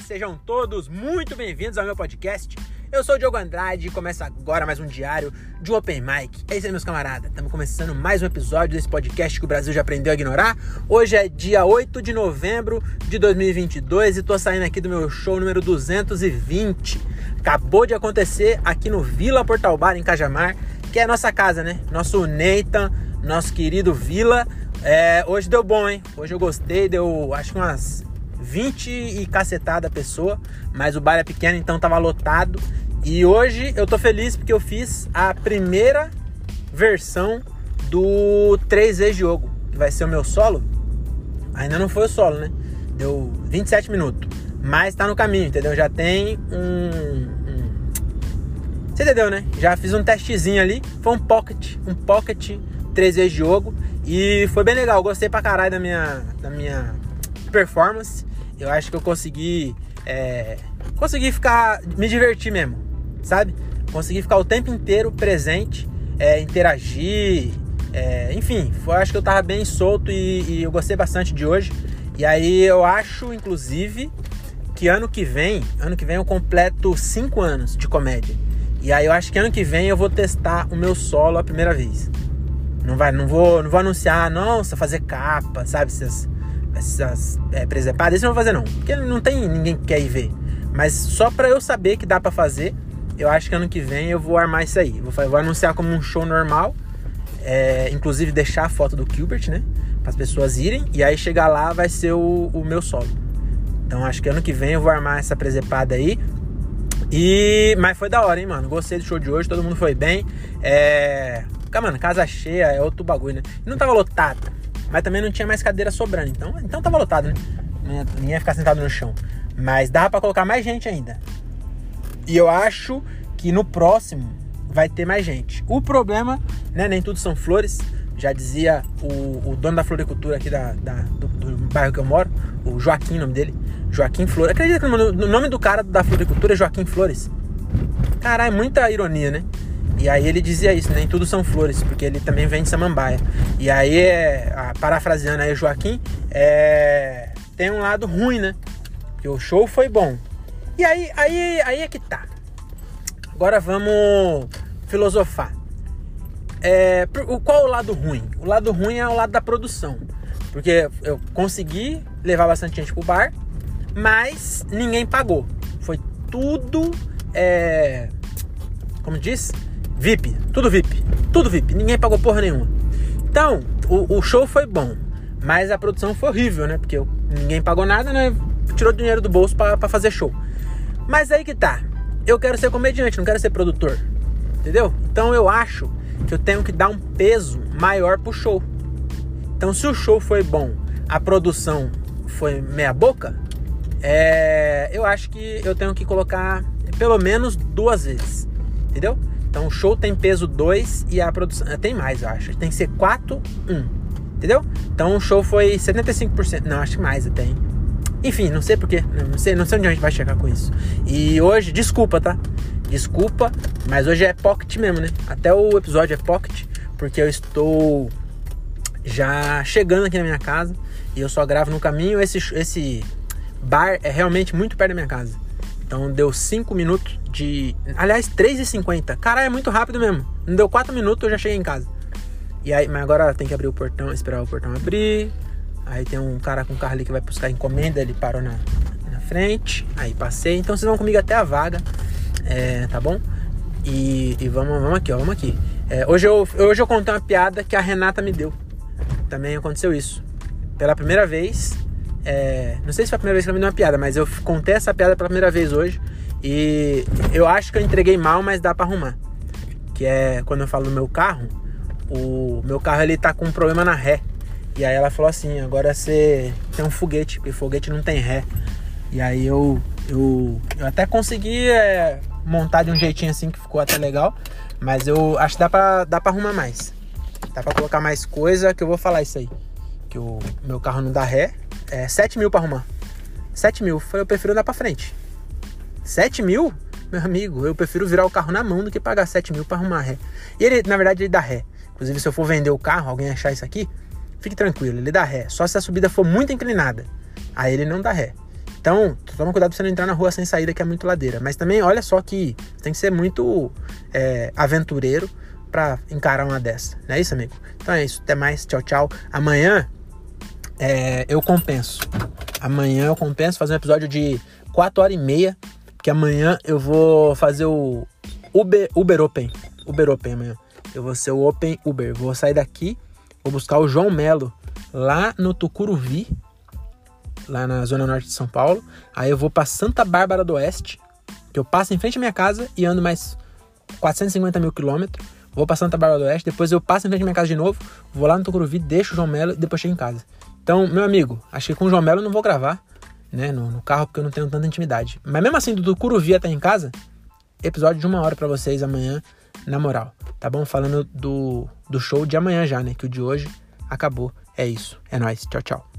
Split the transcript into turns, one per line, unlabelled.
sejam todos muito bem-vindos ao meu podcast. Eu sou o Diogo Andrade e começa agora mais um diário de Open Mic. É isso aí, meus camaradas. Estamos começando mais um episódio desse podcast que o Brasil já aprendeu a ignorar. Hoje é dia 8 de novembro de 2022 e tô saindo aqui do meu show número 220. Acabou de acontecer aqui no Vila Portal Bar, em Cajamar, que é a nossa casa, né? Nosso Nathan, nosso querido Vila. É, hoje deu bom, hein? Hoje eu gostei, deu acho que umas 20 e cacetada pessoa, mas o bar é pequeno, então tava lotado. E hoje eu tô feliz porque eu fiz a primeira versão do 3 vezes jogo, que vai ser o meu solo. Ainda não foi o solo, né? Deu 27 minutos, mas tá no caminho, entendeu? Já tem um, um... Você entendeu, né? Já fiz um testezinho ali, foi um pocket, um pocket 3 vezes jogo e foi bem legal, gostei pra caralho da minha, da minha performance. Eu acho que eu consegui. É, consegui ficar. me divertir mesmo, sabe? Consegui ficar o tempo inteiro presente, é, interagir. É, enfim, foi, acho que eu tava bem solto e, e eu gostei bastante de hoje. E aí eu acho, inclusive, que ano que vem, ano que vem eu completo 5 anos de comédia. E aí eu acho que ano que vem eu vou testar o meu solo a primeira vez. Não vai, não vou, não vou anunciar, nossa, fazer capa, sabe? Essas, essas é, presepadas, isso eu não vou fazer não, porque não tem ninguém que quer ir ver. Mas só para eu saber que dá para fazer, eu acho que ano que vem eu vou armar isso aí. Vou, vou anunciar como um show normal, é, inclusive deixar a foto do Gilbert, né? Para as pessoas irem, e aí chegar lá vai ser o, o meu solo. Então acho que ano que vem eu vou armar essa presepada aí. E. Mas foi da hora, hein, mano? Gostei do show de hoje, todo mundo foi bem. É. Mano, casa cheia é outro bagulho, né? Não tava lotada mas também não tinha mais cadeira sobrando. Então, então tava lotado, né? Ninguém ia ficar sentado no chão. Mas dava para colocar mais gente ainda. E eu acho que no próximo vai ter mais gente. O problema, né? Nem tudo são flores. Já dizia o, o dono da floricultura aqui da, da do, do, bairro que eu moro, o Joaquim, o nome dele. Joaquim Flores. Acredita que o nome do cara da floricultura é Joaquim Flores? Caralho, muita ironia, né? E aí ele dizia isso, nem tudo são flores, porque ele também vem de Samambaia. E aí, é, parafraseando aí Joaquim, é, tem um lado ruim, né? Que o show foi bom. E aí, aí, aí é que tá. Agora vamos filosofar. É, o, qual o lado ruim? O lado ruim é o lado da produção. Porque eu consegui levar bastante gente pro bar, mas ninguém pagou. Foi tudo. É, como diz? VIP, tudo VIP, tudo VIP, ninguém pagou porra nenhuma. Então, o, o show foi bom, mas a produção foi horrível, né? Porque ninguém pagou nada, né? Tirou dinheiro do bolso para fazer show. Mas aí que tá, eu quero ser comediante, não quero ser produtor, entendeu? Então eu acho que eu tenho que dar um peso maior pro show. Então, se o show foi bom, a produção foi meia boca, é, eu acho que eu tenho que colocar pelo menos duas vezes, entendeu? Então o show tem peso 2 e a produção. Eh, tem mais, eu acho. Tem que ser 4, 1. Entendeu? Então o show foi 75%. Não, acho que mais até. Hein? Enfim, não sei porquê. Não sei, não sei onde a gente vai chegar com isso. E hoje, desculpa, tá? Desculpa, mas hoje é pocket mesmo, né? Até o episódio é pocket, porque eu estou já chegando aqui na minha casa e eu só gravo no caminho. Esse, esse bar é realmente muito perto da minha casa. Então deu 5 minutos de. Aliás, 3,50. Caralho, é muito rápido mesmo. Não deu 4 minutos, eu já cheguei em casa. E aí, mas agora tem que abrir o portão, esperar o portão abrir. Aí tem um cara com carro ali que vai buscar encomenda, ele parou na, na frente. Aí passei. Então vocês vão comigo até a vaga. É, tá bom? E, e, vamos, vamos aqui, ó, vamos aqui. É, hoje, eu, hoje eu contei uma piada que a Renata me deu. Também aconteceu isso. Pela primeira vez, é, não sei se foi a primeira vez que ela me deu uma piada, mas eu contei essa piada pela primeira vez hoje. E eu acho que eu entreguei mal, mas dá para arrumar. Que é quando eu falo do meu carro, o meu carro ele tá com um problema na ré. E aí ela falou assim: agora você tem um foguete, porque foguete não tem ré. E aí eu, eu, eu até consegui é, montar de um jeitinho assim que ficou até legal. Mas eu acho que dá pra, dá pra arrumar mais. Dá pra colocar mais coisa que eu vou falar isso aí. Que o meu carro não dá ré é, 7 mil pra arrumar. 7 mil. Eu prefiro andar pra frente. 7 mil? Meu amigo, eu prefiro virar o carro na mão do que pagar 7 mil pra arrumar ré. E ele, na verdade, ele dá ré. Inclusive, se eu for vender o carro, alguém achar isso aqui, fique tranquilo, ele dá ré. Só se a subida for muito inclinada. Aí ele não dá ré. Então, toma cuidado pra você não entrar na rua sem saída, que é muito ladeira. Mas também, olha só que tem que ser muito é, aventureiro para encarar uma dessa. Não é isso, amigo? Então é isso. Até mais. Tchau, tchau. Amanhã é, eu compenso. Amanhã eu compenso fazer um episódio de 4 horas e meia. Porque amanhã eu vou fazer o Uber, Uber Open. Uber Open amanhã. Eu vou ser o Open Uber. Vou sair daqui, vou buscar o João Melo lá no Tucuruvi, lá na zona norte de São Paulo. Aí eu vou para Santa Bárbara do Oeste, que eu passo em frente à minha casa e ando mais 450 mil quilômetros. Vou para Santa Bárbara do Oeste, depois eu passo em frente à minha casa de novo, vou lá no Tucuruvi, deixo o João Melo e depois chego em casa. Então, meu amigo, acho que com o João Melo eu não vou gravar, né, no, no carro, porque eu não tenho tanta intimidade. Mas mesmo assim, do Tucuruvi até em casa, episódio de uma hora para vocês amanhã, na moral. Tá bom? Falando do, do show de amanhã já, né? Que o de hoje acabou. É isso. É nóis. Tchau, tchau.